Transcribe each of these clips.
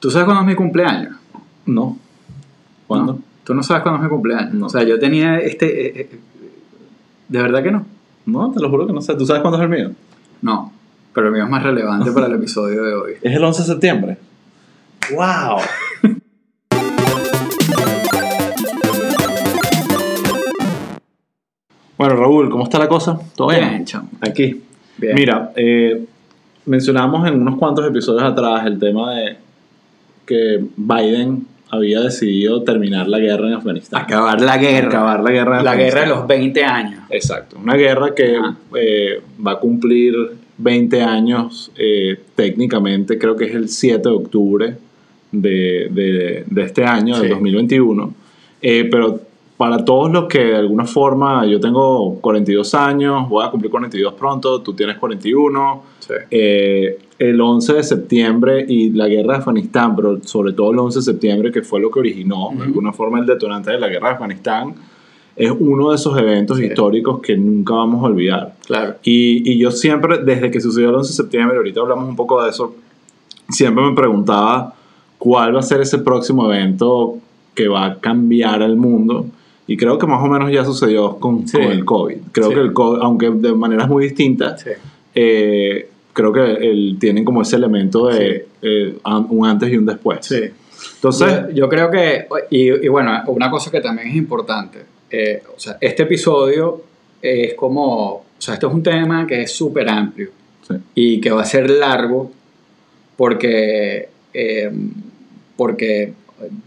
¿Tú sabes cuándo es mi cumpleaños? No. ¿Cuándo? ¿No? ¿Tú no sabes cuándo es mi cumpleaños? No. O sea, yo tenía este... eh, eh, ¿De verdad que no? No, te lo juro que no sé. ¿Tú sabes cuándo es el mío? No. Pero el mío es más relevante para el episodio de hoy. Es el 11 de septiembre. ¡Wow! bueno, Raúl, ¿cómo está la cosa? ¿Todo bien? Bien, chamo. Aquí. Bien. Mira, eh, mencionamos en unos cuantos episodios atrás el tema de que Biden había decidido terminar la guerra en Afganistán. Acabar la guerra. Acabar la guerra en La guerra de los 20 años. Exacto, una guerra que eh, va a cumplir 20 años eh, técnicamente, creo que es el 7 de octubre de, de- de este año, Sí. del 2021. Eh, pero para todos los que de alguna forma, yo tengo 42 años, voy a cumplir 42 pronto, tú tienes 41, Sí. eh, el 11 de septiembre y la guerra de Afganistán, pero sobre todo el 11 de septiembre, que fue lo que originó, de Ujú. alguna forma, el detonante de la guerra de Afganistán, es uno de esos eventos Sí. históricos que nunca vamos a olvidar. Claro. Y, y yo siempre, desde que sucedió el 11 de septiembre, ahorita hablamos un poco de eso, siempre me preguntaba cuál va a ser ese próximo evento que va a cambiar el mundo. Y creo que más o menos ya sucedió con, Sí. con el COVID. Creo Sí. que el COVID, aunque de maneras muy distintas, Sí. eh, creo que el, tienen como ese elemento de eh, un antes y un después. Sí. Entonces, yo, yo creo que, y, y bueno, una cosa que también es importante, eh, o sea, este episodio es como, o sea, esto es un tema que es súper amplio sí. y que va a ser largo porque, eh, porque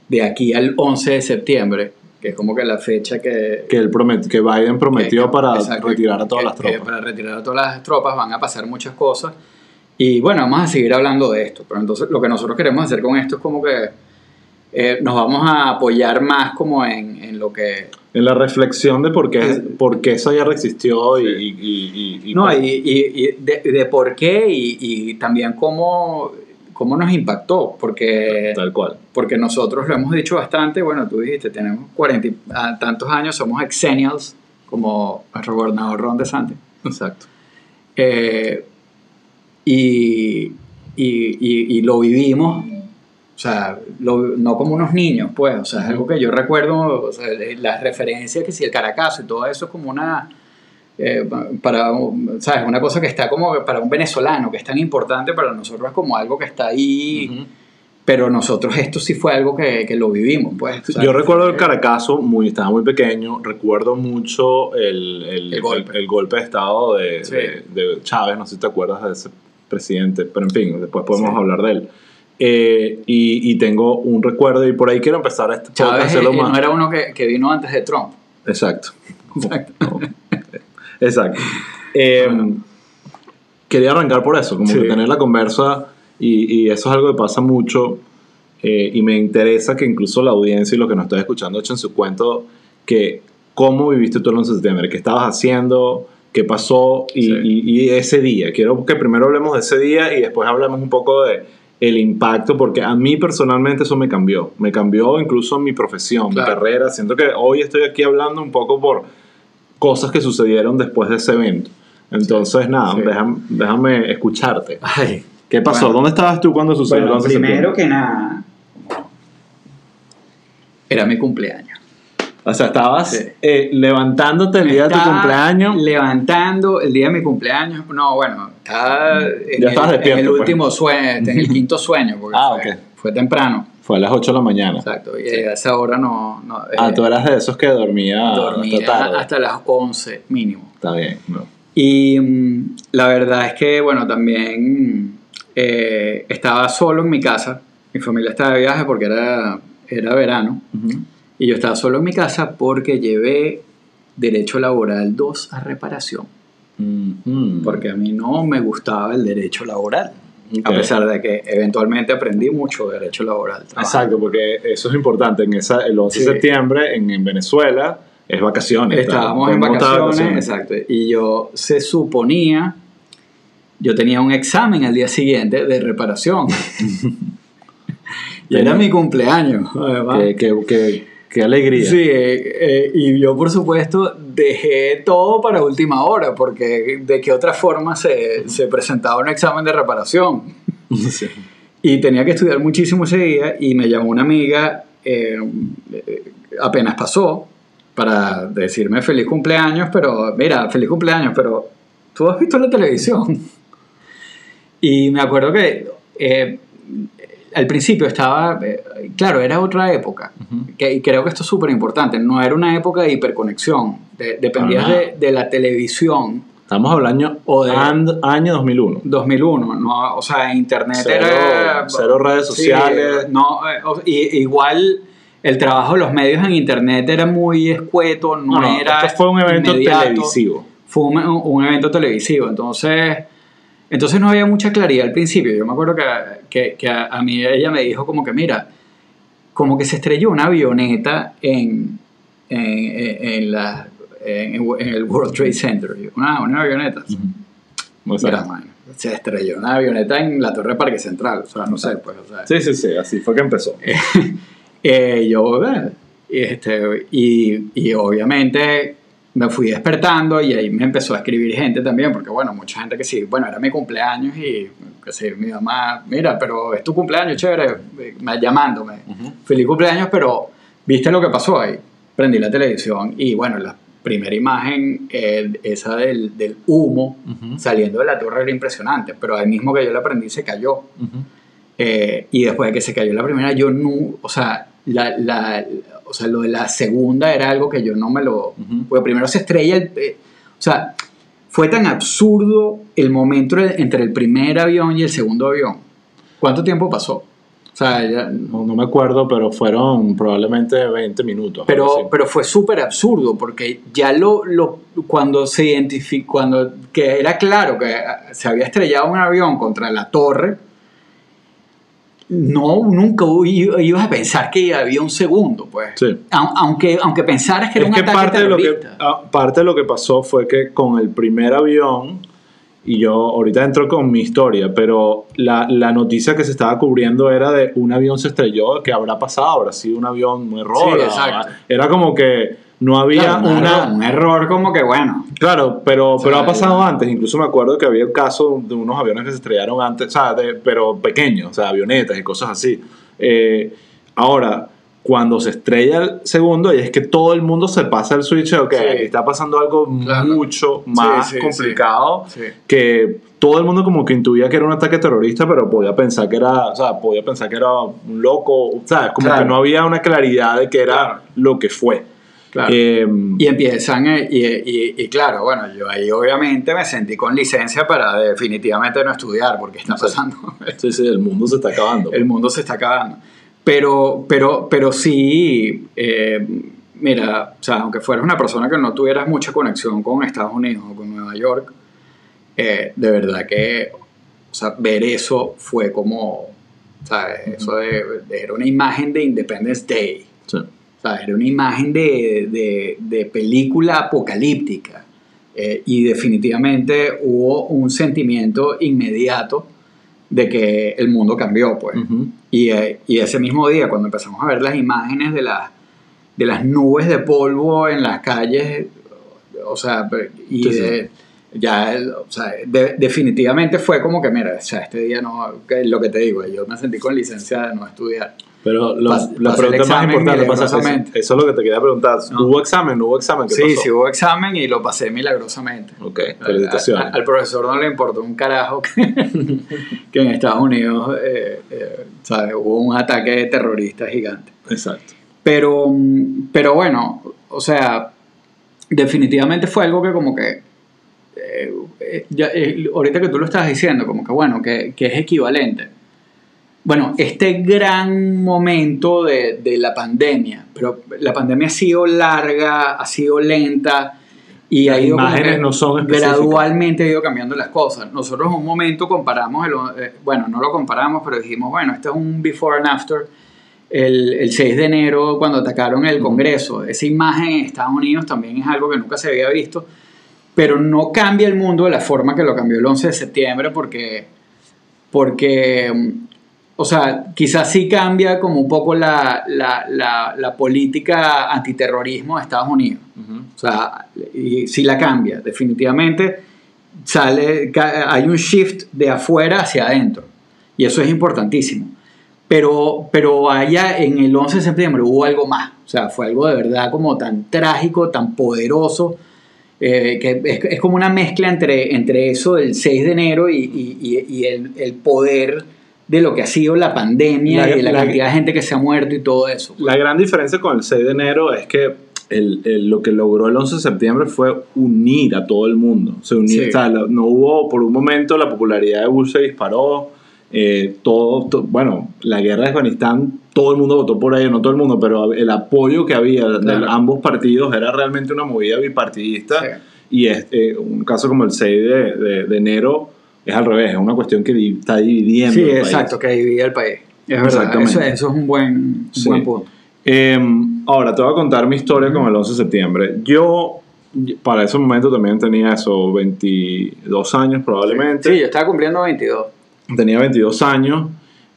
de aquí al 11 de septiembre, que es como que la fecha que... que, él promet- que Biden prometió que- para exacto, retirar a todas que- las que tropas. para retirar a todas las tropas van a pasar muchas cosas. Y bueno, vamos a seguir hablando de esto. Pero entonces lo que nosotros queremos hacer con esto es como que eh, nos vamos a apoyar más como en, en lo que... En la reflexión de por qué, Es- por qué esa guerra existió Sí. y, y- y- y- No, y de, de por qué y, y también cómo, cómo nos impactó. Porque, tal cual. porque nosotros lo hemos dicho bastante. Bueno, tú dijiste, tenemos cuarenta y ah, tantos años, somos exennials, como nuestro gobernador Ron DeSantis. Exacto. Eh, y, y, y- y lo vivimos, o sea, lo- no como unos niños, pues, o sea, es algo que yo recuerdo, o sea, las referencias que si el Caracazo y todo eso es como una, eh, para, ¿sabes? Una cosa que está como para un venezolano, que es tan importante para nosotros, como algo que está ahí, Ujú. pero nosotros esto sí fue algo que, que lo vivimos, pues. sea, Yo recuerdo el fue- Caracazo, muy, estaba muy pequeño, recuerdo mucho el, el, El golpe. el- golpe de Estado de, Sí. de- de Chávez, no sé si te acuerdas de ese presidente, pero en fin, después podemos Sí. hablar de él. Eh, y, y tengo un recuerdo y por ahí quiero empezar este a Chávez hacerlo eh, más. no era uno que, que vino antes de Trump. Exacto. Exacto. Exacto. Eh, Quería arrancar por eso, como Sí. que tener la conversa, y, y eso es algo que pasa mucho, eh, y me interesa que incluso la audiencia y los que nos están escuchando echen su cuento, que cómo viviste tú el 11 de septiembre, qué estabas haciendo, qué pasó, y, Sí. y- y ese día. Quiero que primero hablemos de ese día y después hablemos un poco de el impacto, porque a mí personalmente eso me cambió, me cambió incluso mi profesión, Claro. mi carrera, siento que hoy estoy aquí hablando un poco por cosas que sucedieron después de ese evento. Entonces, nada, Sí. déjame, déjame escucharte. Ay, ¿Qué pasó? Bueno. ¿Dónde estabas tú cuando sucedió Bueno, el 11 de primero que nada, era mi cumpleaños. O sea, estabas Sí. eh, levantándote el día de tu cumpleaños. Levantando el día de mi cumpleaños. No, bueno, estaba en, Ya el, estabas despierto, en el pues. último sueño, en el quinto sueño, porque Ah, fue, ok. fue temprano. Fue a las 8 de la mañana. Exacto, y a esa hora no. no Ah, eh, tú eras de esos que dormía dormía hasta tarde. hasta las 11 mínimo. Está bien, no. Y mm, la verdad es que, bueno, también eh, estaba solo en mi casa. Mi familia estaba de viaje porque era, era verano. Y yo estaba solo en mi casa porque llevé Derecho Laboral 2 a reparación. Mhm. Porque a mí no me gustaba el derecho laboral. A pesar de que eventualmente aprendí mucho derecho laboral. Exacto, porque eso es importante. En esa, el 11 de Sí. septiembre en, en Venezuela es vacaciones. Estábamos en vacaciones, de exacto. Y yo se suponía, yo tenía un examen al día siguiente de reparación. y era mi cumpleaños, además. Qué, qué alegría. Sí, eh, eh, y yo por supuesto dejé todo para última hora, porque de qué otra forma se, se presentaba un examen de reparación. Sí. y tenía que estudiar muchísimo ese día y me llamó una amiga, eh, apenas pasó, para decirme feliz cumpleaños, pero mira, feliz cumpleaños, pero tú has visto la televisión. Y me acuerdo que al principio estaba, eh, claro, era otra época, que, y creo que esto es súper importante, no era una época de hiperconexión, de, dependías Para de, de la televisión. Estamos hablando O de- and- año 2001. 2001, no, o sea, internet Cero- era... cero redes Sí, sociales. no, eh, y- igual el trabajo de los medios en internet era muy escueto, no, No, no, era... esto fue un evento inmediato. televisivo. Fue un, un evento televisivo, entonces... Entonces no había mucha claridad al principio. Yo me acuerdo que, que, que a, a mí ella me dijo como que, mira, como que se estrelló una avioneta en, en, en- en la, el World Trade Center. Y yo, Una, una avioneta. O sea, Mira, man, se estrelló una avioneta en la Torre Parque Central. O sea, no sé, pues, o sea. sí, sí, sí, así fue que empezó. Eh, yo, eh, este, y, y obviamente me fui despertando y ahí me empezó a escribir gente también, porque bueno, mucha gente que sí, bueno, era mi cumpleaños y que sí, mi mamá, mira, pero es tu cumpleaños, chévere, eh, me- llamándome, feliz cumpleaños, pero viste lo que pasó ahí, prendí la televisión y bueno, la primera imagen, eh, esa del, del humo Ujú. saliendo de la torre era impresionante, pero ahí mismo que yo la prendí se cayó. Eh, y después de que se cayó la primera, yo no, o sea, la, la- o sea, lo de la segunda era algo que yo no me lo... Porque primero se estrella el... eh, o sea, fue tan absurdo el momento entre el primer avión y el segundo avión. ¿Cuánto tiempo pasó? O sea, ya- No, no me acuerdo, pero fueron probablemente 20 minutos. pero, pero fue súper absurdo porque ya lo, lo cuando se identificó, cuando que era claro que ah, se había estrellado un avión contra la torre, no, nunca ibas a pensar que había un segundo, pues. Sí. Au- Aunque, aunque pensaras que era es un que ataque parte de, lo que, terrorista. ah, parte de lo que pasó fue que con el primer avión, y yo ahorita entro con mi historia, pero la, la noticia que se estaba cubriendo era de un avión se estrelló, ¿qué habrá pasado? ¿Habrá sido un avión, un error? Sí, exacto. Era como que no había Claro, un una... error- un error como que bueno. Claro, pero, pero ha pasado ya- antes. Incluso me acuerdo que había el caso de unos aviones que se estrellaron antes, o sea, de- pero pequeños, o sea, avionetas y cosas así. Eh, ahora, cuando se estrella el segundo, y es que todo el mundo se pasa el switch de, ok, Sí. aquí está pasando algo Claro. mucho más Sí, sí, complicado, sí. que todo el mundo como que intuía que era un ataque terrorista, pero podía pensar que era, o sea, podía pensar que era un loco, o sea, como Claro. que no había una claridad de que era Claro. lo que fue. Claro. Eh, Y empiezan, eh, y, y- y claro, bueno, yo ahí obviamente me sentí con licencia para definitivamente no estudiar, porque está pasando. sí, sí, el mundo se está acabando. el mundo se está acabando. Pero, pero, pero sí, eh, mira, o sea, aunque fueras una persona que no tuvieras mucha conexión con Estados Unidos o con Nueva York, eh, de verdad que, o sea, ver eso fue como, sea, eso de, de- era una imagen de Independence Day. Sí. O sea, era una imagen de, de- de película apocalíptica. Eh, y definitivamente hubo un sentimiento inmediato de que el mundo cambió, pues. Ujú. y, eh, y ese mismo día, cuando empezamos a ver las imágenes de, las de las nubes de polvo en las calles, o sea, y Sí, sí. de- ya, o sea, de- definitivamente fue como que, mira, o sea, este día no, que lo que te digo, yo me sentí con licencia de no estudiar. Pero lo- Pas- la pregunta más importante pasa eso, eso es lo que te quería preguntar. No. ¿Hubo examen? ¿No hubo examen? ¿Qué Sí, pasó? sí hubo examen y lo pasé milagrosamente. Ok, felicitaciones. al- al profesor no le importó un carajo que, que en Estados Unidos eh, eh, ¿sabes? hubo un ataque terrorista gigante. Exacto. Pero, mm, pero bueno, o sea, definitivamente fue algo que como que, eh, ya, ahorita que tú lo estás diciendo, como que bueno, que, que es equivalente. Bueno, este gran momento de, de la pandemia, pero la pandemia ha sido larga, ha sido lenta y Las ha ido imágenes no son gradualmente ha ido cambiando las cosas. Nosotros en un momento comparamos, el- eh, bueno, no lo comparamos, pero dijimos, bueno, este es un before and after el, el 6 de enero cuando atacaron el Congreso. Esa imagen en Estados Unidos también es algo que nunca se había visto, pero no cambia el mundo de la forma que lo cambió el 11 de septiembre porque, porque o sea, quizás sí cambia como un poco la, la, la, la política antiterrorismo de Estados Unidos. O sea, y sí la cambia, definitivamente sale, hay un shift de afuera hacia adentro. y eso es importantísimo. Pero, pero allá en el 11 de septiembre hubo algo más, o sea, fue algo de verdad como tan trágico, tan poderoso, eh, que es, es, como una mezcla entre, entre eso del 6 de enero y, y, y el, el, poder de lo que ha sido la pandemia la, y de la, la, cantidad de gente que se ha muerto y todo eso. La gran diferencia con el 6 de enero es que el, el, lo que logró el 11 de septiembre fue unir a todo el mundo. Se unió, sí. o sea, no hubo, por un momento, la popularidad de Bush se disparó. Eh, todo, to, bueno, la guerra de Afganistán, todo el mundo votó por ello, no todo el mundo, pero el apoyo que había claro. de ambos partidos era realmente una movida bipartidista. Sí. Y es, eh, un caso como el 6 de, de, de, enero es al revés, es una cuestión que di, está dividiendo. Sí, el exacto, país. que divide el país. Es verdad, eso, eso, es un buen, sí. buen punto. Eh, ahora te voy a contar mi historia con el 11 de septiembre. Yo, para ese momento también tenía eso, 22 años probablemente. Sí, yo estaba cumpliendo 22. Tenía 22 años.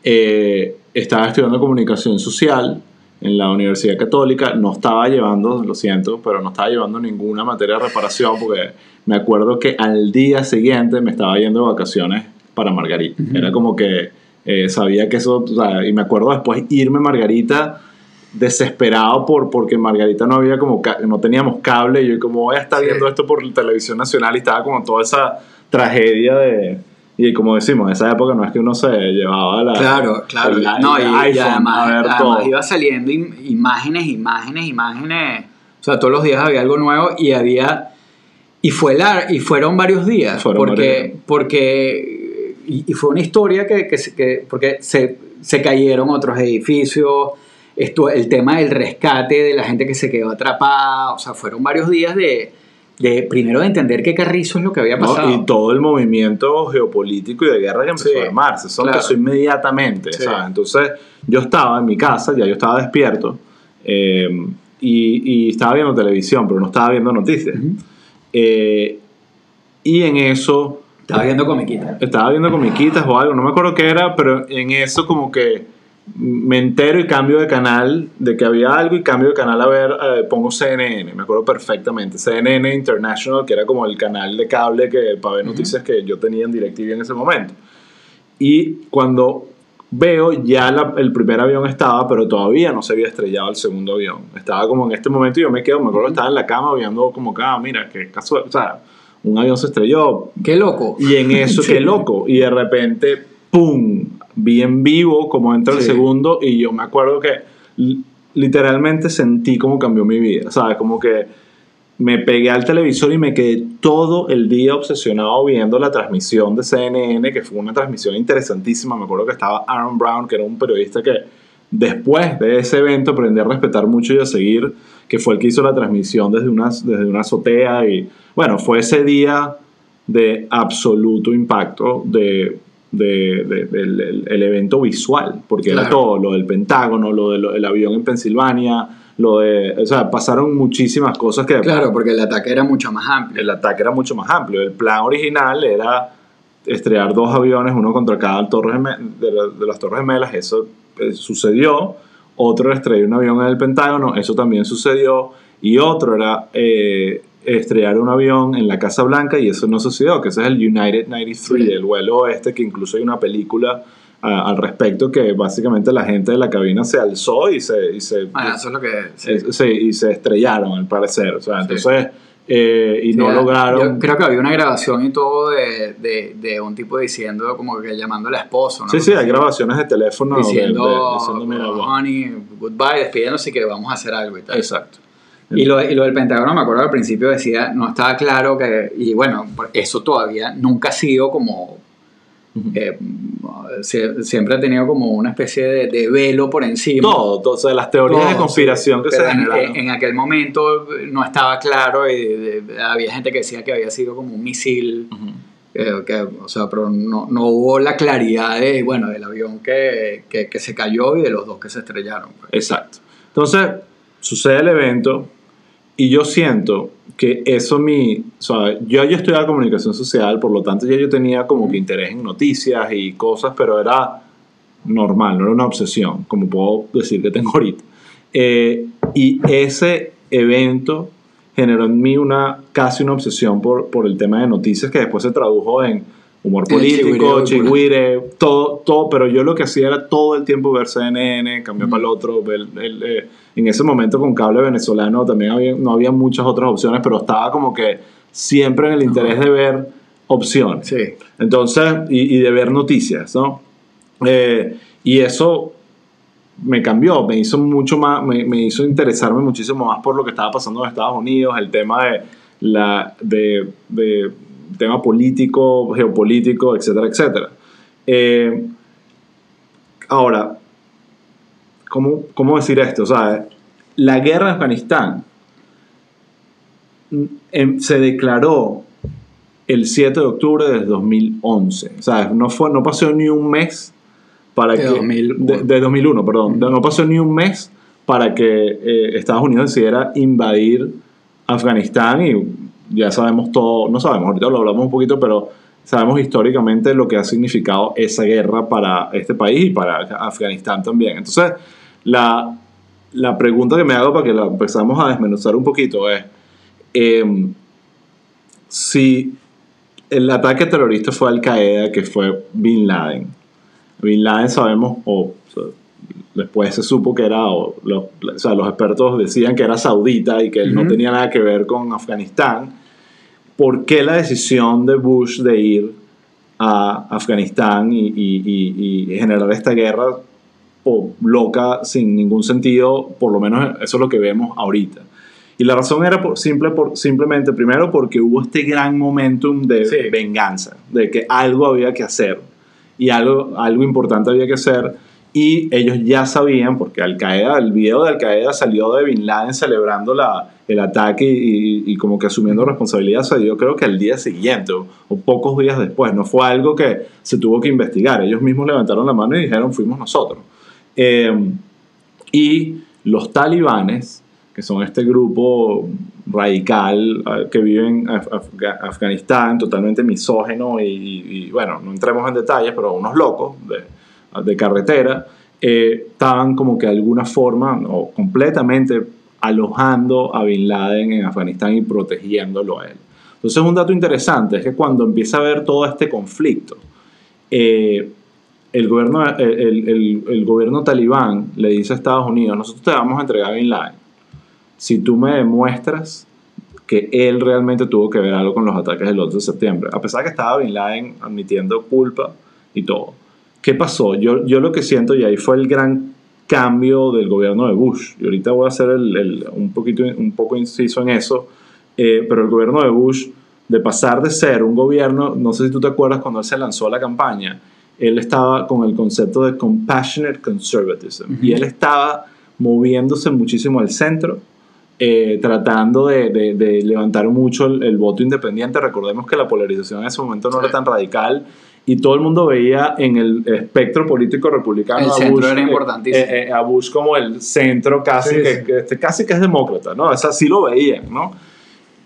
Eh, estaba estudiando comunicación social en la Universidad Católica. No estaba llevando, lo siento, pero no estaba llevando ninguna materia de reparación porque me acuerdo que al día siguiente me estaba yendo de vacaciones para Margarita. Uh -huh. Era como que eh, sabía que eso, o sea, y me acuerdo después irme a Margarita desesperado por porque Margarita no había como no teníamos cable y yo como voy a estar sí. viendo esto por televisión nacional y estaba como toda esa tragedia de y como decimos, en esa época no es que uno se llevaba la. Claro, claro. No, y, iPhone, y, además, además iba saliendo imágenes, imágenes, imágenes. O sea, todos los días había algo nuevo y había. Y, fue la, y fueron varios días. Fueron porque. Varios. porque y, y, fue una historia que. que, que porque se, se cayeron otros edificios. Esto, el tema del rescate de la gente que se quedó atrapada. O sea, fueron varios días de de primero de entender qué Carrizo es lo que había pasado. No, y todo el movimiento geopolítico y de guerra que empezó sí, a armarse. Eso claro. empezó inmediatamente. Sí. ¿sabes? Entonces, yo estaba en mi casa, ya yo estaba despierto, eh, y, y, estaba viendo televisión, pero no estaba viendo noticias. Uh -huh. eh, y en eso. Estaba viendo comiquitas. Estaba viendo comiquitas o algo, no me acuerdo qué era, pero en eso, como que me entero y cambio de canal, de que había algo y cambio de canal a ver, eh, pongo CNN, me acuerdo perfectamente, CNN International, que era como el canal de cable que, para ver noticias uh -huh. que yo tenía en DirecTV en ese momento. Y cuando veo, ya la, el primer avión estaba, pero todavía no se había estrellado el segundo avión. Estaba como en este momento y yo me quedo, me acuerdo que estaba en la cama viendo como ah, mira, qué casual, o sea, un avión se estrelló. Qué loco. Y en eso, sí. qué loco. Y de repente, ¡pum! Vi en vivo cómo entra sí. el segundo y yo me acuerdo que literalmente sentí cómo cambió mi vida, ¿sabes? Como que me pegué al televisor y me quedé todo el día obsesionado viendo la transmisión de CNN, que fue una transmisión interesantísima. Me acuerdo que estaba Aaron Brown, que era un periodista que después de ese evento aprendí a respetar mucho y a seguir, que fue el que hizo la transmisión desde una, desde una azotea. Y bueno, fue ese día de absoluto impacto, de de, de, del el evento visual, porque claro. era todo, lo del Pentágono, lo del de, avión en Pensilvania, lo de, o sea, pasaron muchísimas cosas que... Claro, porque el ataque era mucho más amplio. El ataque era mucho más amplio. El plan original era estrellar dos aviones, uno contra cada torre de, de las Torres Gemelas, eso eh, sucedió. Otro estrelló un avión en el Pentágono, eso también sucedió. Y otro era... Eh, estrellar un avión en la Casa Blanca y eso no sucedió, que ese es el United 93, sí. el vuelo oeste, que incluso hay una película al respecto que básicamente la gente de la cabina se alzó y se... Y se ah, eso es lo que... Sí. sí. y se estrellaron al parecer, o sea, entonces... Eh, y no lograron. Yo creo que había una grabación y todo de, de, de, un tipo diciendo, como que llamando al esposo. ¿no? Sí, sí, hay grabaciones de teléfono diciendo, de, diciendo mira, honey, goodbye, despidiéndose que vamos a hacer algo y tal. Exacto. Y lo, y lo, del Pentágono, me acuerdo al principio decía, no estaba claro que, y bueno, eso todavía nunca ha sido como, uh -huh. eh, siempre ha tenido como una especie de, de velo por encima. Todo, o sea, las teorías Todo, de conspiración sí, que se generaron. En, en, aquel momento no estaba claro y de, había gente que decía que había sido como un misil. Uh -huh. Eh, que, o sea, pero no, no, hubo la claridad de, bueno, del avión que, que, que se cayó y de los dos que se estrellaron. Pues. Exacto. Entonces, sucede el evento, y yo siento que eso mi, o sea, yo ya estudiaba comunicación social, por lo tanto ya yo tenía como que interés en noticias y cosas, pero era normal, no era una obsesión, como puedo decir que tengo ahorita. Eh, y ese evento generó en mí una, casi una obsesión por, por el tema de noticias que después se tradujo en humor político, chigüire, todo, todo, pero yo lo que hacía era todo el tiempo ver CNN, cambiar para el otro, ver el, eh, en ese momento con cable venezolano también había, no había muchas otras opciones, pero estaba como que siempre en el interés de ver opciones. Sí. Entonces, y, y de ver noticias, ¿no? Eh, y eso me cambió, me hizo mucho más, me, me hizo interesarme muchísimo más por lo que estaba pasando en Estados Unidos, el tema de la, de, de tema político, geopolítico, etcétera, etcétera. Eh, ahora, ¿cómo, ¿cómo decir esto? Sea, la guerra en Afganistán mm, em, se declaró el 7 de octubre de 2011. O sea, no, fue, no pasó ni un mes para De que... 2001. De, de 2001, perdón. No pasó ni un mes para que eh, Estados Unidos decidiera invadir Afganistán y ya sabemos todo, no sabemos, ahorita lo hablamos un poquito, pero sabemos históricamente lo que ha significado esa guerra para este país y para Afganistán también. Entonces, la, la pregunta que me hago para que la empezamos a desmenuzar un poquito es, em, si el ataque terrorista fue Al Qaeda, que fue Bin Laden, Bin Laden sabemos, o, después se supo que era, o, los, o sea, los expertos decían que era saudita y que él no Ujú. tenía nada que ver con Afganistán. ¿Por qué la decisión de Bush de ir a Afganistán y, y- y- y generar esta guerra loca sin ningún sentido? Por lo menos eso es lo que vemos ahorita. Y la razón era por, simple, por, simplemente, primero, porque hubo este gran momentum de Sí. venganza, de que algo había que hacer y algo, algo importante había que hacer. Y ellos ya sabían, porque Al Qaeda, el video de Al Qaeda salió de Bin Laden celebrando la, el ataque y, y como que asumiendo responsabilidad, dio creo que al día siguiente o, o pocos días después. No fue algo que se tuvo que investigar. Ellos mismos levantaron la mano y dijeron, fuimos nosotros. Eh, y los talibanes, que son este grupo radical eh, que vive en Af- Afga- Afganistán, totalmente misógeno y- y, bueno, no entremos en detalles, pero unos locos de, de carretera, eh, estaban como que de alguna forma o completamente alojando a Bin Laden en Afganistán y protegiéndolo a él. Entonces un dato interesante es que cuando empieza a haber todo este conflicto, eh, el gobierno, el, gobierno talibán le dice a Estados Unidos, nosotros te vamos a entregar a Bin Laden si tú me demuestras que él realmente tuvo que ver algo con los ataques del 11 de septiembre, a pesar de que estaba Bin Laden admitiendo culpa y todo. ¿Qué pasó? Yo, yo lo que siento, y ahí fue el gran cambio del gobierno de Bush, y ahorita voy a hacer el- el- un, poquito, un poco inciso en eso, eh, pero el gobierno de Bush, de pasar de ser un gobierno, no sé si tú te acuerdas cuando él se lanzó a la campaña, él estaba con el concepto de compassionate conservatism, y él estaba moviéndose muchísimo al centro, eh, tratando de, de- de levantar mucho el, el voto independiente. Recordemos que la polarización en ese momento no Sí. era tan radical y todo el mundo veía en el espectro político republicano El a, Bush, era eh, importantísimo. eh, eh, a Bush como el centro casi, Sí, que, sí. que este, casi que es demócrata, ¿no? Es así lo veían, ¿no?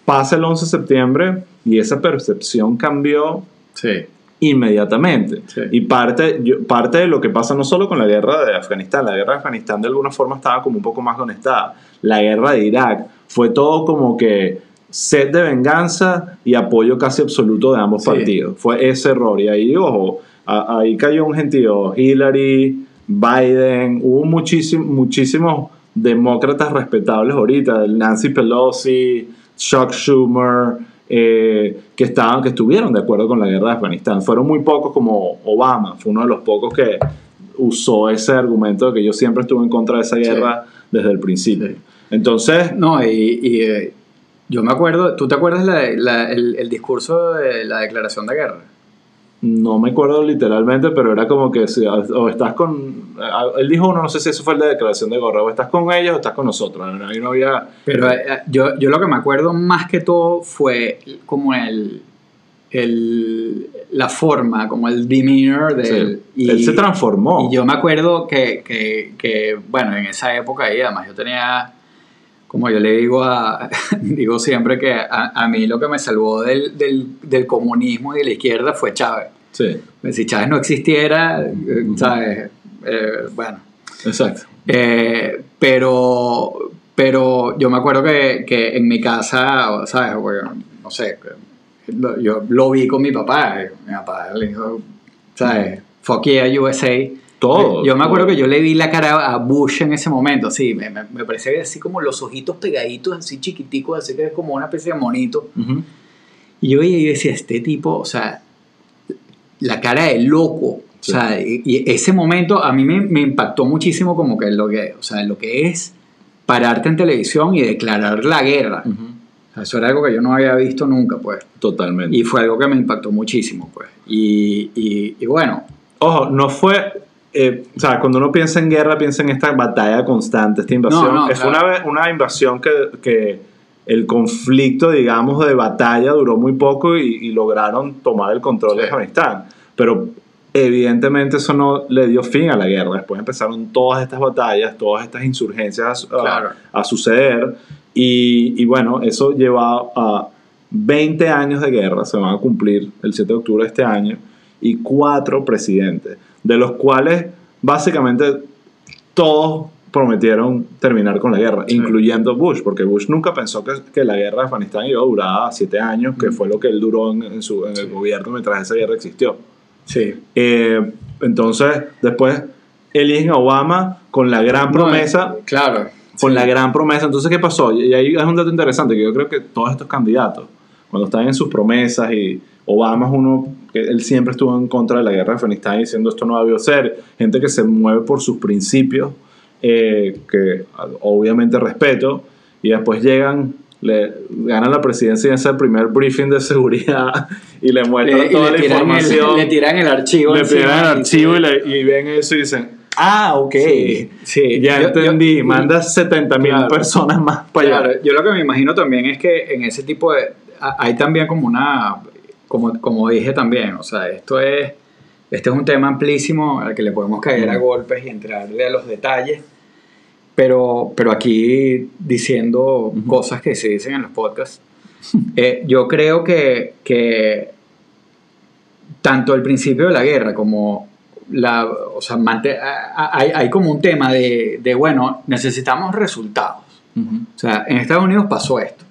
Pasa el 11 de septiembre y esa percepción cambió Sí. inmediatamente. Sí. Y parte, yo- parte de lo que pasa no solo con la guerra de Afganistán, la guerra de Afganistán de alguna forma estaba como un poco más conectada. La guerra de Irak fue todo como que sed de venganza y apoyo casi absoluto de ambos Sí. partidos. Fue ese error. Y ahí, ojo, a- ahí cayó un gentío. Hillary, Biden, hubo muchísimos, muchísimos demócratas respetables ahorita, Nancy Pelosi, Chuck Schumer, eh, que, estaban, que estuvieron de acuerdo con la guerra de Afganistán. Fueron muy pocos como Obama, fue uno de los pocos que usó ese argumento de que yo siempre estuve en contra de esa guerra desde el principio. Sí. Entonces, No, y, y, eh, yo me acuerdo, ¿tú te acuerdas la- la- el, el discurso de la declaración de guerra? no me acuerdo literalmente, pero era como que si, o estás con... Él dijo uno, no sé si eso fue el de declaración de guerra, o estás con ellos o estás con nosotros. Ahí no había... Pero eh, eh, yo, yo lo que me acuerdo más que todo fue como el, el la forma, como el demeanor de Sí. él. Y, Él se transformó. Y yo me acuerdo que, que, que, bueno, en esa época ahí, además yo tenía, como yo le digo a, digo siempre que a, a mí lo que me salvó del, del, del comunismo y de la izquierda fue Chávez. Sí, Si Chávez no existiera, eh, ¿sabes? Eh, bueno. exacto. Eh, pero, pero yo me acuerdo que, que en mi casa, ¿sabes? Bueno, no sé, yo lo vi con mi papá. Mi papá le dijo, ¿sabes? Fuck yeah, USA. Todo. Yo me acuerdo que yo le vi la cara a Bush en ese momento, sí, me, me, me parecía así como los ojitos pegaditos, así chiquiticos, así que es como una especie de monito. Ujú. Y yo veía y decía, este tipo, o sea, la cara de loco. Sí. O sea, y, y ese momento a mí me, me impactó muchísimo como que lo que, o sea, lo que es pararte en televisión y declarar la guerra. O sea, eso era algo que yo no había visto nunca, pues. Totalmente. Y fue algo que me impactó muchísimo, pues. Y, y, y bueno, Ojo, no fue. Eh, o sea, cuando uno piensa en guerra, piensa en esta batalla constante, esta invasión. No, no, claro. una, invasión que, que el conflicto, digamos, de batalla duró muy poco y, y lograron tomar el control de. Afganistán. Pero evidentemente eso no le dio fin a la guerra. Después empezaron todas estas batallas, todas estas insurgencias a, suceder. Y, y bueno, eso lleva a 20 años de guerra, se van a cumplir el 7 de octubre de este año, y cuatro presidentes, de los cuales básicamente todos prometieron terminar con la guerra, Sí. incluyendo Bush, porque Bush nunca pensó que, que la guerra de Afganistán iba a durar siete años, que fue lo que él duró en, en su, en el gobierno mientras esa guerra existió. sí. Eh, entonces, después eligen a Obama con la gran promesa No, claro. con sí. la gran promesa. Entonces, ¿qué pasó? Y ahí es un dato interesante, que yo creo que todos estos candidatos, cuando están en sus promesas y Obama es uno que él siempre estuvo en contra de la guerra de Afganistán diciendo esto no debió ser, gente que se mueve por sus principios, eh, que obviamente respeto, y después llegan, le ganan la presidencia y hacen el primer briefing de seguridad y le muestran Le- toda le la tiran información. El, le tiran el archivo. le piden el archivo y, le- y ven eso y dicen, ah, ok. Sí, sí. Ya Yo- yo- entendí, mandas 70 mil Claro. personas más para allá. Yo lo que me imagino también es que en ese tipo de... Hay también como una... Como, como dije también, o sea, esto es... Este es un tema amplísimo al que le podemos caer a golpes y entrarle a los detalles. Pero, pero aquí diciendo Ujú. cosas que se dicen en los podcasts, eh, yo creo que, que tanto el principio de la guerra como la, o sea, hay, hay como un tema de, de, bueno, necesitamos resultados. O sea, en Estados Unidos pasó esto.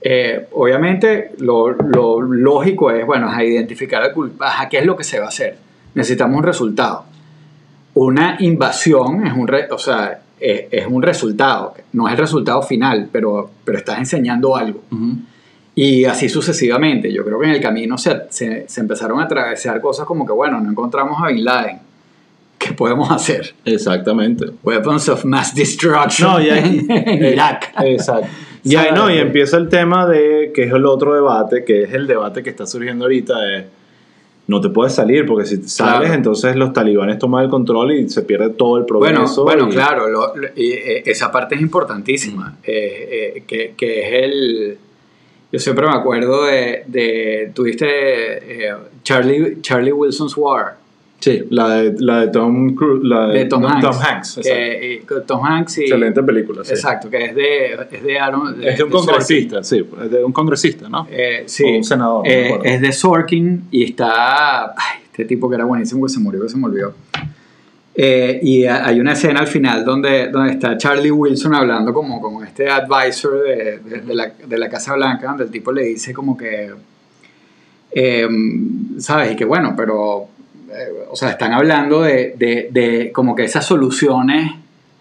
Eh, obviamente, lo, lo lógico es, bueno, a identificar al culpable, qué es lo que se va a hacer. Necesitamos un resultado. Una invasión es un, re- o sea, es, es un resultado, no es el resultado final, pero, pero estás enseñando algo. Y así sucesivamente. Yo creo que en el camino se, se, se empezaron a atravesar cosas como que, bueno, no encontramos a Bin Laden. ¿Qué podemos hacer? Exactamente. Weapons of Mass Destruction No, y en Irak. Exacto. Y ahí no, y empieza el tema de, que es el otro debate, que es el debate que está surgiendo ahorita, de no te puedes salir, porque si sales, Claro. entonces los talibanes toman el control y se pierde todo el Bueno, progreso. bueno y- claro, lo- lo- y, eh, esa parte es importantísima, eh, eh, que, que es el... Yo siempre me acuerdo de, de tuviste Charlie, Charlie Wilson's War, Sí, la de, la de Tom Cruise, la de, de Tom, no, Hanks. exacto. que- y- con Tom Hanks y... Excelente película, sí. Exacto, que es de, es de Aaron... Es de un Sorkin. congresista, sí, es de un congresista, ¿no? Eh, sí, O un senador, Eh, es de Sorkin y está. Ay, este tipo que era buenísimo que se murió, que se me olvidó. Eh, y a- hay una escena al final donde, donde está Charlie Wilson hablando como, como este advisor de, de- de la, de la Casa Blanca, donde el tipo le dice como que. eh, ¿Sabes? Y que bueno, pero. Eh, o sea, están hablando de, de, de como que esas soluciones.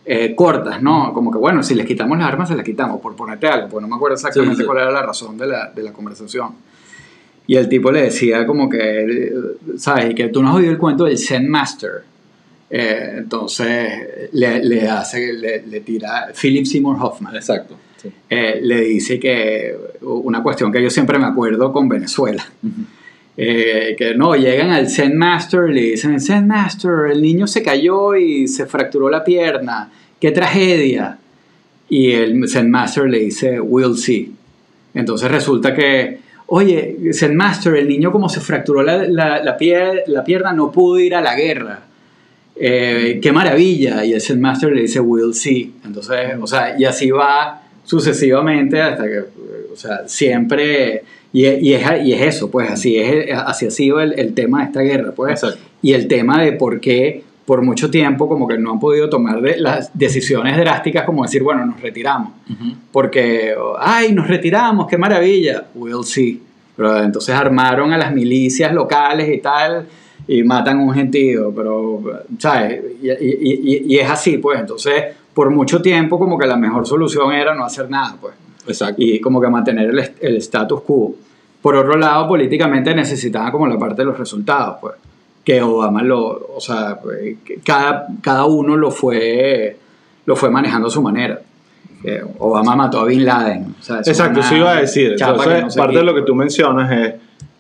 eh, cortas, ¿no? Como que bueno, si les quitamos las armas, se las quitamos, por ponerte algo, porque no me acuerdo exactamente Sí, sí. cuál era la razón de la, de la conversación. Y el tipo le decía como que, ¿sabes? Y que tú no has oído el cuento del Zen Master. Eh, entonces le, le hace, le, le tira Philip Seymour Hoffman. Exacto. sí. Eh, le dice que una cuestión que yo siempre me acuerdo con Venezuela. Eh, que no, llegan al Zen Master y le dicen, Zen Master, el niño se cayó y se fracturó la pierna, qué tragedia. Y el Zen Master le dice, we'll see. Entonces resulta que, oye, Zen Master, el niño como se fracturó la, la, la, la pierna no pudo ir a la guerra. Eh, qué maravilla. Y el Zen Master le dice, we'll see. Entonces, o sea, y así va sucesivamente hasta que, o sea, siempre... Y, y, es, y es eso, pues así, es, así ha sido el, el tema de esta guerra, pues. Exacto. Y el tema de por qué por mucho tiempo como que no han podido tomar de- las decisiones drásticas como decir, bueno, nos retiramos. Porque, ay, nos retiramos, qué maravilla. We'll see. pero entonces armaron a las milicias locales y tal y matan a un gentío, pero, ¿sabes? Y, y, y, es así, pues, entonces, por mucho tiempo como que la mejor solución era no hacer nada, pues. Exacto. Y como que mantener el, el status quo. Por otro lado, políticamente necesitaba como la parte de los resultados, pues. Que Obama lo, o sea, cada, cada uno lo fue, lo fue manejando a su manera. Obama mató a Bin Laden. Exacto, eso iba a decir. Entonces, parte de lo que tú mencionas es,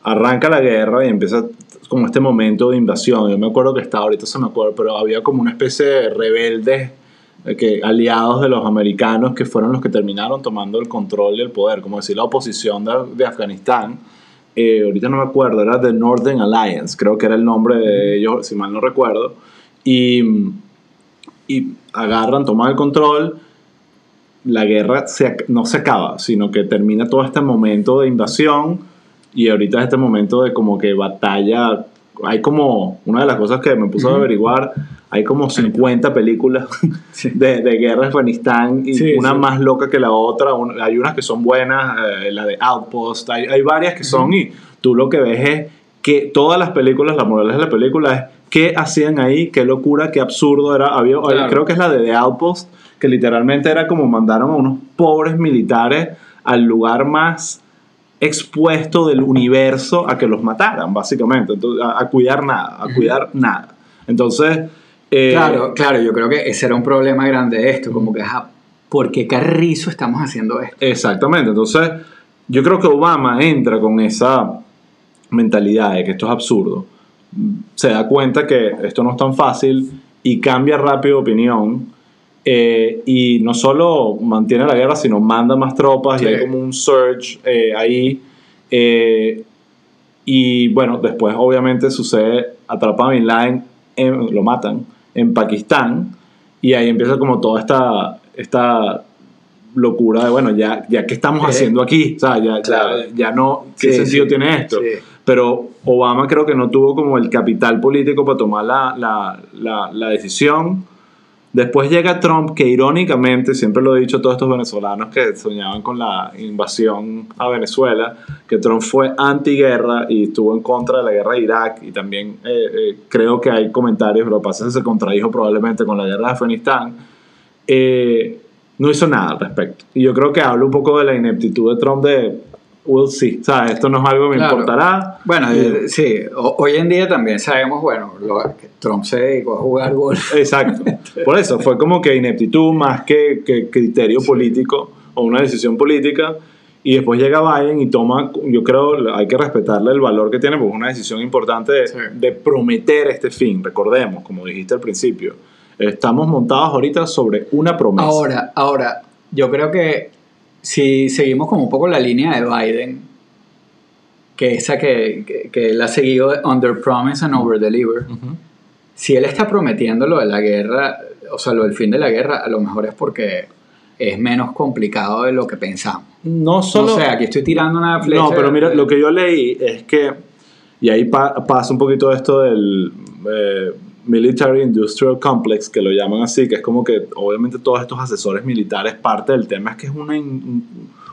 arranca la guerra y empieza como este momento de invasión. Yo me acuerdo que estaba, ahorita se me acuerdo, pero había como una especie de rebeldes que, aliados de los americanos que fueron los que terminaron tomando el control y el poder, como decir la oposición de, de Afganistán. Eh, ahorita no me acuerdo, era The Northern Alliance, creo que era el nombre de ellos, si mal no recuerdo. Y, y agarran, toman el control. La guerra se, no se acaba, sino que termina todo este momento de invasión y ahorita es este momento de como que batalla. Hay como, una de las cosas que me puso a averiguar, hay como 50 películas de, de, guerra en Afganistán y una más loca que la otra. hay unas que son buenas, eh, la de Outpost, hay, hay varias que son y tú lo que ves es que todas las películas, la moral de la película es qué hacían ahí, qué locura, qué absurdo era. Había, Creo que es la de The Outpost, que literalmente era como mandaron a unos pobres militares al lugar más expuesto del universo a que los mataran, básicamente, a, cuidar nada, a cuidar nada. Entonces... Eh, claro, claro, yo creo que ese era un problema grande de esto, como que, ¿por qué carrizo estamos haciendo esto? Exactamente, entonces yo creo que Obama entra con esa mentalidad de que esto es absurdo, se da cuenta que esto no es tan fácil y cambia rápido de opinión eh, y no solo mantiene la guerra, sino manda más tropas y hay como un surge eh, ahí. Eh, y bueno, después obviamente sucede, atrapa a Bin Laden, lo matan en Pakistán y ahí empieza como toda esta, esta locura de, bueno, ya, ya qué estamos haciendo aquí, o sea, ya, ya, no, ¿qué sentido tiene esto? Pero Obama creo que no tuvo como el capital político para tomar la, la, la, la decisión Después llega Trump, que irónicamente, siempre lo he dicho a todos estos venezolanos que soñaban con la invasión a Venezuela, que Trump fue antiguerra y estuvo en contra de la guerra de Irak y también eh, eh, creo que hay comentarios, pero pasa que se contradijo probablemente con la guerra de Afganistán, eh, no hizo nada al respecto. Y yo creo que habla un poco de la ineptitud de Trump de we'll see. O sea, esto no es algo que me importará. Bueno, eh, sí, hoy en día también sabemos, bueno, lo, que Trump se dedicó a jugar golf. Exacto. Por eso, fue como que ineptitud más que, que criterio político o una decisión política. Y después llega Biden y toma, yo creo, hay que respetarle el valor que tiene, porque es una decisión importante de, de prometer este fin. Recordemos, como dijiste al principio, estamos montados ahorita sobre una promesa. Ahora, ahora, yo creo que si seguimos como un poco la línea de Biden, que esa que, que, él ha seguido under promise and over deliver, si él está prometiendo lo de la guerra, o sea, lo del fin de la guerra, a lo mejor es porque es menos complicado de lo que pensamos. No solo... O sea, aquí estoy tirando una flecha... No, pero mira, lo que yo leí es que, y ahí pasa un poquito esto del... Eh, Military Industrial Complex, que lo llaman así, que es como que obviamente todos estos asesores militares, parte del tema es que es un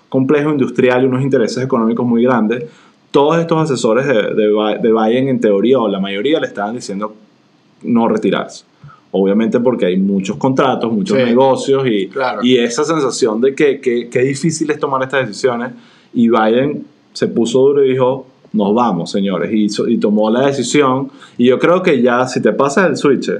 complejo industrial y unos intereses económicos muy grandes. Todos estos asesores de, de, de Biden, en teoría, o la mayoría, le estaban diciendo no retirarse. Obviamente porque hay muchos contratos, muchos negocios y, y esa sensación de que, que, que difícil es tomar estas decisiones. Y Biden se puso duro y dijo, nos vamos, señores. Y, y, tomó la decisión. Y yo creo que ya, si te pasa el switch,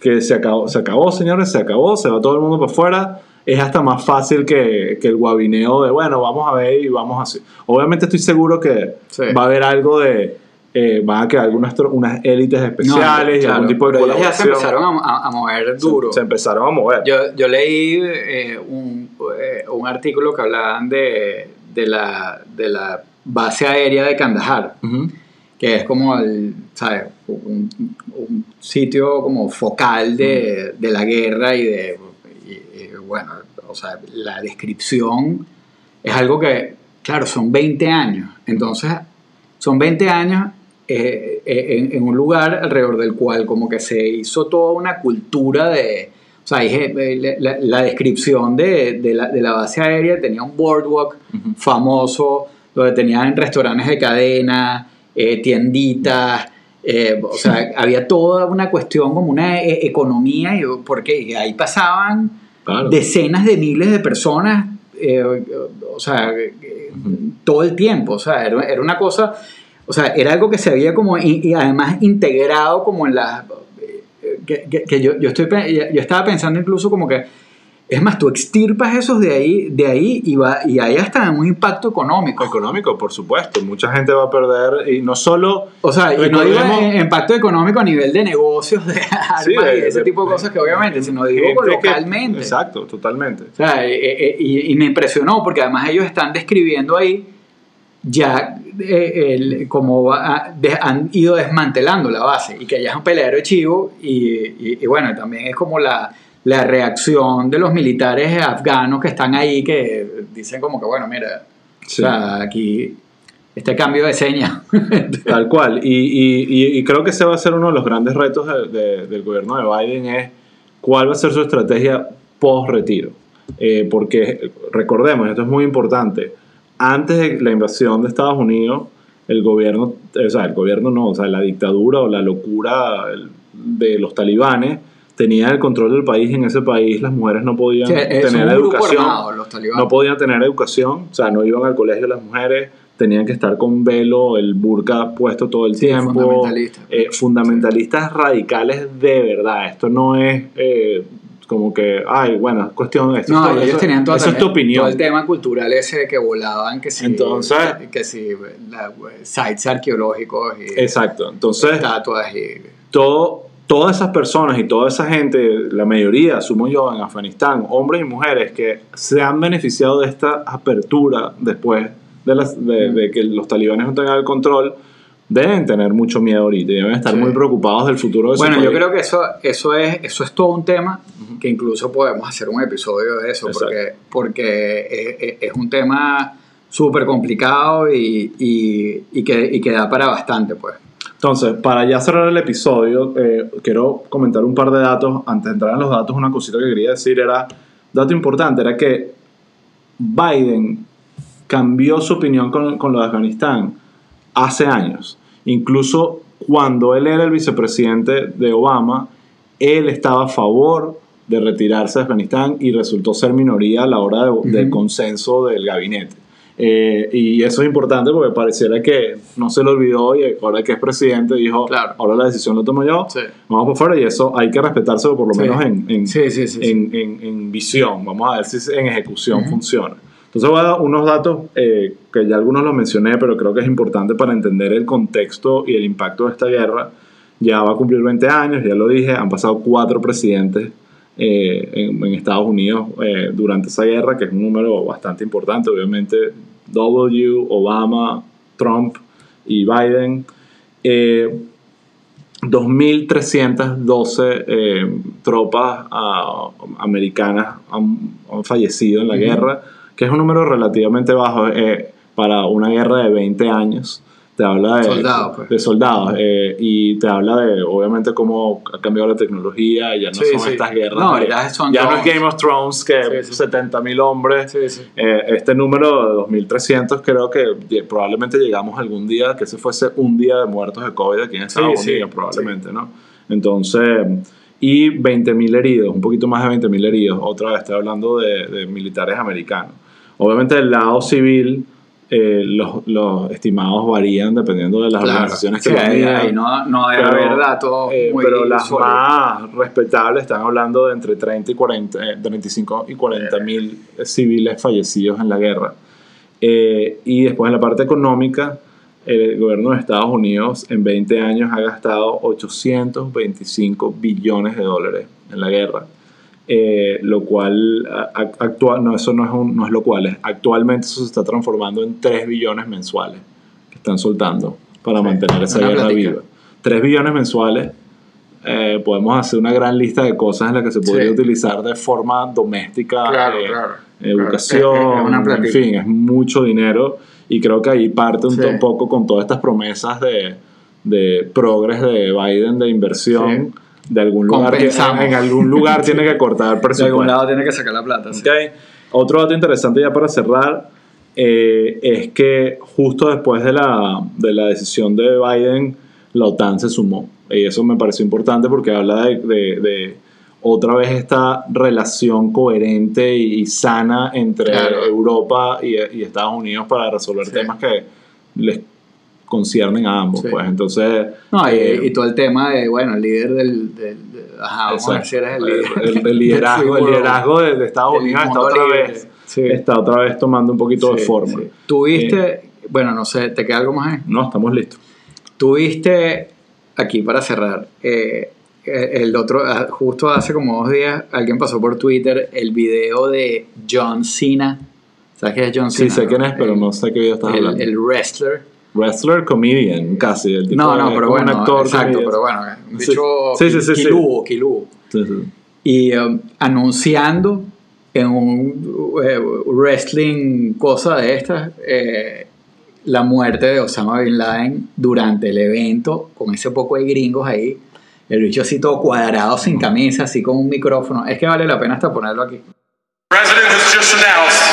que se acabó, se acabó, señores, se acabó, se va todo el mundo para afuera, es hasta más fácil que, que el guabineo de, bueno, vamos a ver y vamos así. Obviamente estoy seguro que va a haber algo de... Eh, van a quedar algunas unas élites especiales y algún tipo de colaboración. Ya se empezaron a, a mover duro. Se, empezaron a mover. Yo, yo leí eh, un, eh, un, artículo que hablaban de, de, la, de la base aérea de Kandahar, que es como el, ¿sabes? Un, sitio como focal de, de, la guerra y de, bueno, o sea, la descripción es algo que, claro, son 20 años, entonces son 20 años eh, eh, en, un lugar alrededor del cual como que se hizo toda una cultura de, o sea, eh, la, descripción de, de, la, de, la, base aérea tenía un boardwalk famoso, donde tenían restaurantes de cadena, eh, tienditas, eh, o sea, había toda una cuestión como una eh, economía, y- porque ahí pasaban Claro. decenas de miles de personas, eh, o sea, todo el tiempo, o sea, era, era una cosa, o sea, era algo que se había como, y, y además integrado como en la, eh, que, que- que yo, yo, estoy, yo estaba pensando incluso como que, es más, tú extirpas esos de ahí, de ahí y, va, y hay hasta un impacto económico. Económico, por supuesto. Mucha gente va a perder y no solo... O sea, y no digo impacto económico a nivel de negocios, de armas Sí, de- y ese de- tipo de cosas que obviamente, sino digo que- localmente. exacto, totalmente. O sea, eh, eh, y, y me impresionó porque además ellos están describiendo ahí ya eh, el- como va- de- han ido desmantelando la base y que ya es un peleadero de chivo y, y- y bueno, también es como la, la reacción de los militares afganos que están ahí que dicen como que bueno, mira, Sí. o sea, aquí este cambio de seña. Tal cual. Y, y- y- y creo que ese va a ser uno de los grandes retos de- de- del gobierno de Biden es cuál va a ser su estrategia post-retiro. Eh, porque recordemos, esto es muy importante, antes de la invasión de Estados Unidos, el gobierno, o sea, el gobierno no, o sea, la dictadura o la locura de los talibanes tenía el control del país y en ese país las mujeres no podían Sí, tener educación armado, los talibanes. no podían tener educación, o sea, no iban al colegio las mujeres, tenían que estar con velo, el burka puesto todo el Sí, tiempo. fundamentalistas. Eh, fundamentalistas radicales de verdad. Esto no es eh, como que, ay, bueno, es cuestión de esto. No, ellos eso- tenían todo, Eso es tu también, opinión. todo el tema cultural ese que volaban, que si, Entonces- que si la- sites arqueológicos y Exacto. Entonces, estatuas y... todo, todas esas personas y toda esa gente, la mayoría, asumo yo, en Afganistán, hombres y mujeres que se han beneficiado de esta apertura después de, las, de, de que los talibanes no tengan el control, deben tener mucho miedo ahorita y deben estar Sí. muy preocupados del futuro de su Bueno, yo creo que eso, eso, es, eso es todo un tema que incluso podemos hacer un episodio de eso, Exacto. porque, porque es, es- es un tema súper complicado y, y, y que, y que da para bastante, pues. Entonces, para ya cerrar el episodio, eh, quiero comentar un par de datos. Antes de entrar en los datos, una cosita que quería decir era, dato importante, era que Biden cambió su opinión con, con lo de Afganistán hace años. Incluso cuando él era el vicepresidente de Obama, él estaba a favor de retirarse de Afganistán y resultó ser minoría a la hora de- del consenso del gabinete. Eh, y eso es importante porque pareciera que no se lo olvidó y ahora que es presidente dijo, Claro. ahora la decisión la tomo yo, Sí. vamos por fuera y eso hay que respetárselo por lo Sí. menos en, en, Sí, en, en- visión. Vamos a ver si en ejecución funciona. Entonces voy a dar unos datos eh, que ya algunos los mencioné, pero creo que es importante para entender el contexto y el impacto de esta guerra. Ya va a cumplir 20 años, ya lo dije, han pasado cuatro presidentes eh, en, en Estados Unidos eh, durante esa guerra, que es un número bastante importante, obviamente W, Obama, Trump y Biden. Eh, 2.312 eh, tropas ah, americanas han, han fallecido en la guerra, que es un número relativamente bajo eh, para una guerra de 20 años. Te habla de Soldados, pues. de soldados eh, y te habla de, obviamente, cómo ha cambiado la tecnología. Ya no Sí, son sí. estas guerras. No, ya son ya no es. Game of Thrones que Sí, sí. 70.000 hombres. Sí, sí. Eh, este número de 2.300 creo que probablemente llegamos algún día que ese fuese un día de muertos de COVID aquí en Estados Unidos, probablemente, ¿no? Entonces, y 20.000 heridos, un poquito más de 20.000 heridos, otra vez estoy hablando de, de militares americanos. Obviamente del lado civil, eh, los, los estimados varían dependiendo de las Claro. organizaciones que Sí, midan. ahí no, no debe Pero, haber datos eh, muy pero las más respetables están hablando de entre 30 y 40, eh, 35 y 40 mil civiles fallecidos en la guerra. Eh, y después en la parte económica, el gobierno de Estados Unidos en 20 años ha gastado 825 billones de dólares en la guerra. Eh, lo cual, actual, no, eso no es, un- no es lo cual, es, actualmente eso se está transformando en 3 billones mensuales que están soltando para Sí, mantener esa guerra plática. viva. 3 billones mensuales, eh, podemos hacer una gran lista de cosas en las que se podría Sí. utilizar de forma doméstica, Claro, eh, claro. educación, Claro, es- es en fin, es mucho dinero y creo que ahí parte un Sí. poco con todas estas promesas de, de progres de Biden de inversión. De algún lugar, Compensamos. en algún lugar tiene que cortar el De algún presupuesto. lado tiene que sacar la plata. sí. Otro dato interesante ya para cerrar. eh, es que justo después de la, de la decisión de Biden, la OTAN se sumó. Y eso me pareció importante porque habla de, de- de otra vez esta relación coherente y, y sana entre Claro. Europa y, y Estados Unidos para resolver Sí. temas que les conciernen a ambos. Sí. Pues entonces... No, y, eh, y todo el tema de, bueno, el líder del... del- de- ajá, vamos a eres el líder. El- el del liderazgo, el liderazgo de, de Estados del Unidos está otra libre. vez Sí. está otra vez tomando un poquito de Sí, forma. sí. Tuviste, bueno, no sé, ¿te queda algo más ahí? No, estamos listos. Tuviste, aquí para cerrar, eh, el otro, ah, justo hace como dos días, alguien pasó por Twitter el video de John Cena. ¿Sabes quién es John Sí, Cena? sé quién es, pero El- no sé qué video estás el, hablando. el wrestler. Wrestler, comedian, casi. El tipo No, no, pero como un bueno, actor, exacto, comedian. pero bueno, un Sí. bicho Sí, sí, y um, anunciando en un eh, wrestling cosa de estas eh, la muerte de Osama Bin Laden durante el evento con ese poco de gringos ahí el bicho así todo cuadrado sin camisa así con un micrófono es que vale la pena hasta ponerlo aquí President has just announced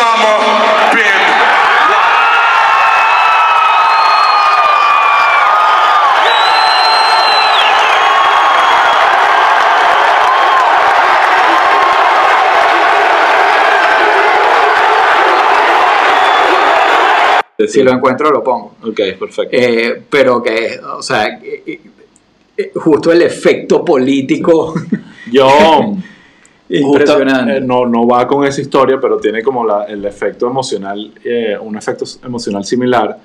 Osama bin si lo encuentro lo pongo Ok, perfecto. Eh, pero que o sea eh, eh, justo el efecto político Yo. impresionante Justa- eh, no, no va con esa historia, pero tiene como la- el efecto emocional, eh, un efecto emocional similar.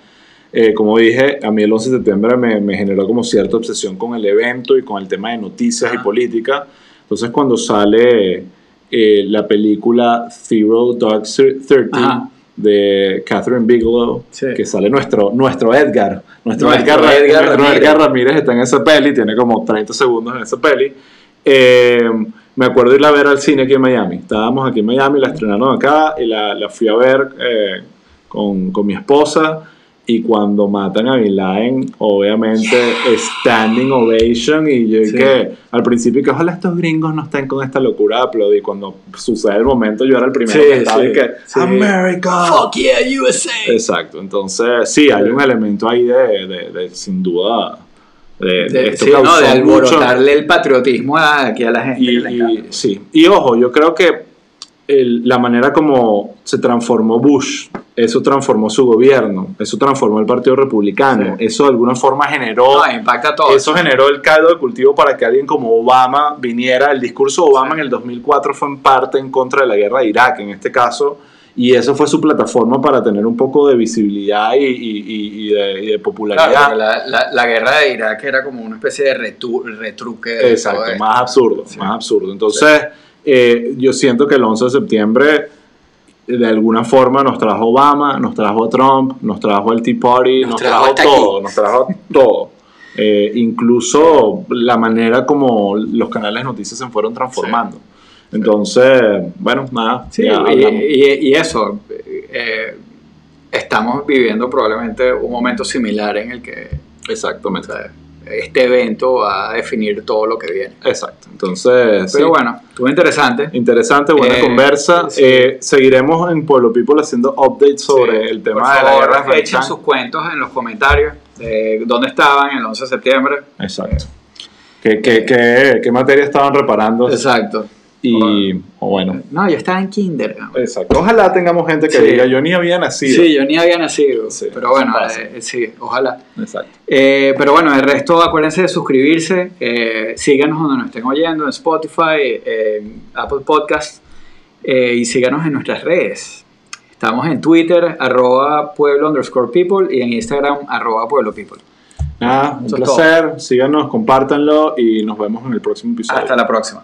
Eh, como dije, a mí el 11 de septiembre me, me generó como cierta obsesión con el evento y con el tema de noticias y política. Entonces cuando sale eh, la película Zero Dark Thirty Ajá. de Catherine Bigelow, Sí. que sale nuestro, nuestro Edgar, nuestro, Nuestro Edgar, Edgar Edgar, Ramírez. Edgar Ramírez está en esa peli, tiene como 30 segundos en esa peli. Eh, me acuerdo irla a ver al cine aquí en Miami. Estábamos aquí en Miami, la estrenaron acá y la, la fui a ver eh, con, con mi esposa. Y cuando matan a Bin Laden, obviamente, standing ovation. Y yo Sí. que al principio que ojalá estos gringos no estén con esta locura de aplaudir. Cuando sucede el momento, yo era el primero Sí, que estaba sí, y que. America. fuck yeah USA Exacto, entonces sí, hay un elemento ahí de, de- de, sin duda, de, de De, esto sí, no, de mucho- alborotarle el patriotismo a, aquí a la gente. y, y- sí, y ojo, yo creo que el- la manera como se transformó Bush, eso transformó su gobierno, eso transformó el Partido Republicano, Sí. eso de alguna forma generó... No, impacta a todos. Eso generó el caldo de cultivo para que alguien como Obama viniera. El discurso de Obama en el 2004 fue en parte en contra de la guerra de Irak, en este caso, y eso fue su plataforma para tener un poco de visibilidad y, y- y- y de, y de popularidad. Claro, la, la, la guerra de Irak era como una especie de retu- retruque de Exacto, todo más absurdo, Sí. más absurdo. Entonces, eh, yo siento que el 11 de septiembre de alguna forma nos trajo Obama, nos trajo Trump, nos trajo el Tea Party, nos, Nos trajo, todo, nos trajo todo. Eh, incluso la manera como los canales de noticias se fueron transformando. Entonces, bueno, nada. Sí, y, hablamos. y- y eso, eh, estamos viviendo probablemente un momento similar en el que o Exactamente. sea, este evento va a definir todo lo que viene. Exacto. Entonces, Pero sí. bueno, estuvo interesante. Interesante, buena Eh, conversa. sí. Eh, seguiremos en Pueblo People haciendo updates sobre Sí. el tema Por de la guerra Echen sus cuentos en los comentarios de dónde estaban el 11 de septiembre. Exacto. ¿Qué, qué, qué, qué materia estaban reparando? Exacto. Y, o bueno. No, yo estaba en kinder. Exacto. Ojalá tengamos gente que Sí. diga, yo ni había nacido. Sí, yo ni había nacido. Sí, pero bueno, pasa. eh, sí, ojalá. Exacto. Eh, pero bueno, el resto acuérdense de suscribirse, eh, síganos donde nos estén oyendo, en Spotify, en Apple Podcast eh, y síganos en nuestras redes. Estamos en Twitter, arroba pueblo underscore people y en Instagram, arroba pueblo people. Nada, un Eso placer. Síganos, compártanlo y nos vemos en el próximo episodio. Hasta la próxima.